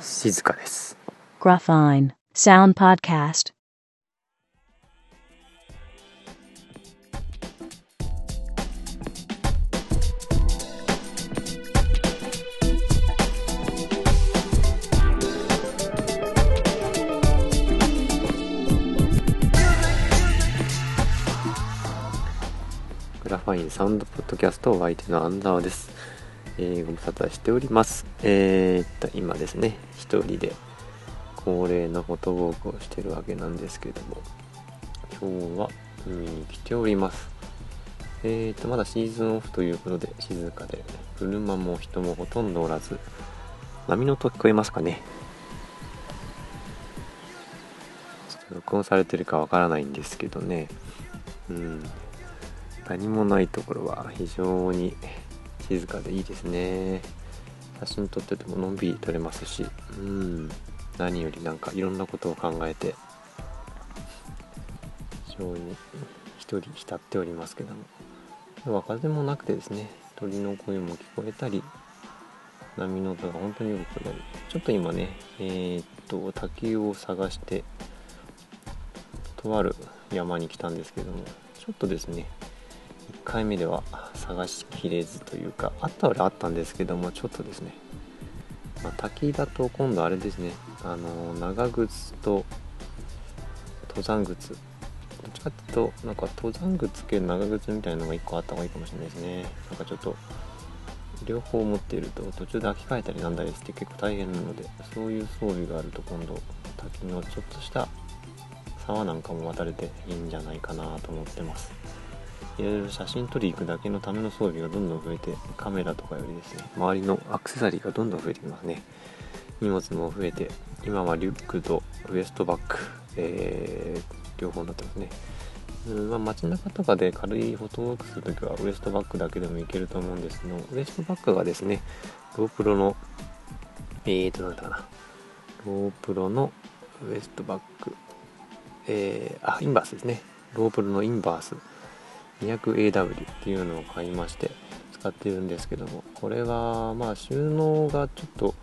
静かです Graphine Sound Podcast. グラファインサウンドポッドキャストお相手のアンダーです、えー、ご無沙汰しております。えー、っと今ですね一人で恒例のフォトウォークをしてるわけなんですけども今日は海に来ております。えー、っとまだシーズンオフということで静かで車も人もほとんどおらず波の音聞こえますかね？ちょっと録音されてるかわからないんですけどね。うん。何もないところは非常に静かでいいですね。写真撮っててものんびり撮れますし。うん。何よりなんかいろんなことを考えて。非常に一人浸っておりますけども。今日は風もなくてですね。鳥の声も聞こえたり。波の音が本当によく聞こえたりちょっと今ねえー、っと滝を探してとある山に来たんですけども。ちょっとですね1回目では探しきれずというかあったはあったんですけどもちょっとですね、まあ、滝だと今度あれですねあの長靴と登山靴どっちかっていうとなんか登山靴系長靴みたいなのが1個あった方がいいかもしれないですね。なんかちょっと両方持っていると途中で履き替えたりなんだりして結構大変なのでそういう装備があると今度滝のちょっとした沢なんかも渡れていいんじゃないかなと思ってます。いろいろ写真撮り行くだけのための装備がどんどん増えてカメラとかよりですね周りのアクセサリーがどんどん増えてきますね。荷物も増えて今はリュックとウエストバッグ、えー、両方になってますね。うんまあ、街中とかで軽いフォトウォークするときはウエストバッグだけでもいけると思うんですけどウエストバッグがですね GoPro のえーとなんだかな。GoPro のウエストバッグ。えー、あインバースですね。GoPro のインバース。200AW っていうのを買いまして使ってるんですけどもこれはまあ収納がちょっと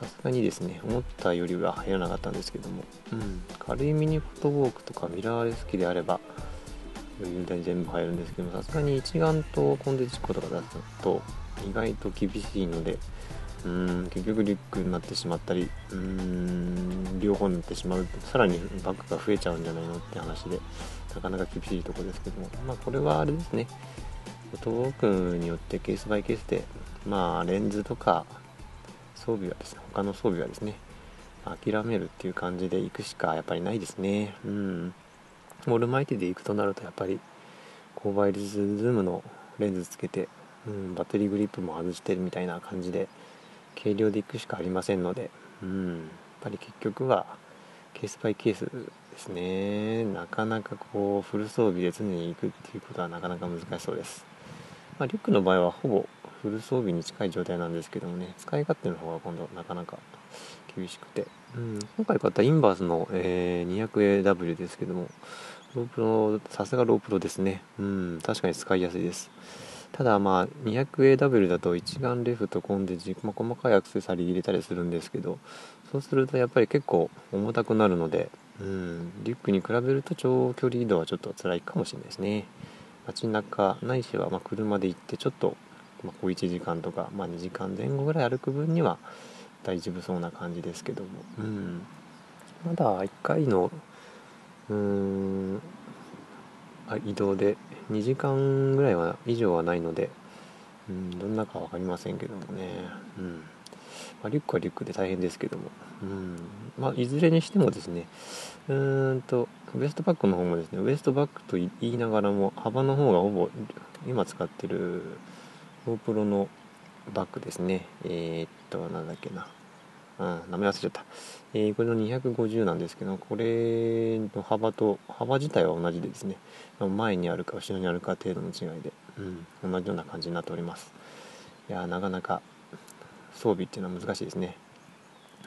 さすがにですね思ったよりは入らなかったんですけども、うん、軽いミニフォトウォークとかミラーレス機であれば余裕で全部入るんですけどもさすがに一眼とコンデジコとかだと意外と厳しいのでうん結局リュックになってしまったりうん両方になってしまう。とさらにバッグが増えちゃうんじゃないのって話でなかなか厳しいところですけども。まあこれはあれですね。フォトウォークによってケースバイケースでまあレンズとか装備はですね他の装備はですね諦めるっていう感じで行くしかやっぱりないですね。うん。オールマイティで行くとなるとやっぱりコーバイルズームのレンズつけて、うん、バッテリーグリップも外してるみたいな感じで軽量で行くしかありませんので、うん、っぱり結局はケースバイケースですね。なかなかこうフル装備で常に行くっていうことはなかなか難しそうです、まあ、リュックの場合はほぼフル装備に近い状態なんですけどもね使い勝手の方が今度なかなか厳しくて、うん、今回買ったインバースの、えー、200AW ですけどもロープロさすがロープロですね。うん。確かに使いやすいです。ただまあ 200AW だと一眼レフとコンデジ、ま、細かいアクセサリー入れたりするんですけどそうするとやっぱり結構重たくなるのでうんリュックに比べると長距離移動はちょっと辛いかもしれないですね。街中ないしはま車で行ってちょっと、まあ、1時間とか、まあ、2時間前後ぐらい歩く分には大丈夫そうな感じですけども。うん。まだ1回のうん移動で2時間ぐらいは以上はないので、うん、どんなか分かりませんけどもね、うん。まあ、リュックはリュックで大変ですけども、うん。まあ、いずれにしてもですねうーんとウエストバッグの方もですねウエストバッグと言いながらも幅の方がほぼ今使ってる GoPro のバッグですね。えー、っとなんだっけな。うん、名前忘れちゃった。えー、これの250なんですけど、これの幅と、幅自体は同じでですね、前にあるか後ろにあるか程度の違いで、うん、同じような感じになっております。いやなかなか装備っていうのは難しいですね。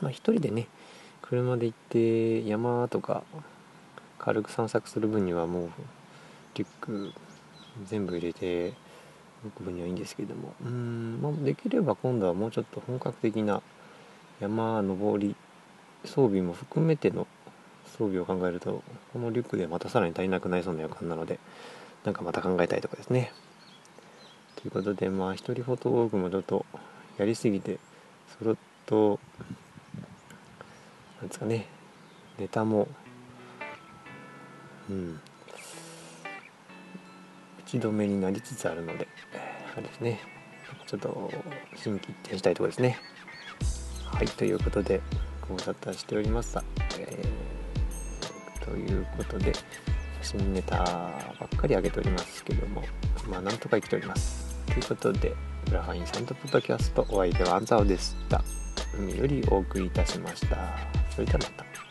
まあ、一人でね、車で行って山とか軽く散策する分にはもうリュック全部入れて動く分にはいいんですけどもうん、まあ、できれば今度はもうちょっと本格的な山登り装備も含めての装備を考えるとこのリュックでまたさらに足りなくなりそうな予感なのでなんかまた考えたいとこですね。ということでまあ一人フォトウォークもちょっとやりすぎてそれとなんですかねネタもうん。打ち止めになりつつあるのであれですね。ちょっと心機一転したいところですね。はいということでご無沙汰しておりました、えー、ということで写真ネタばっかり上げておりますけどもまあなんとか生きております。ということでグラファインサンドポッドキャストお相手はアンザオでした。海よりお送りいたしました。それではまた。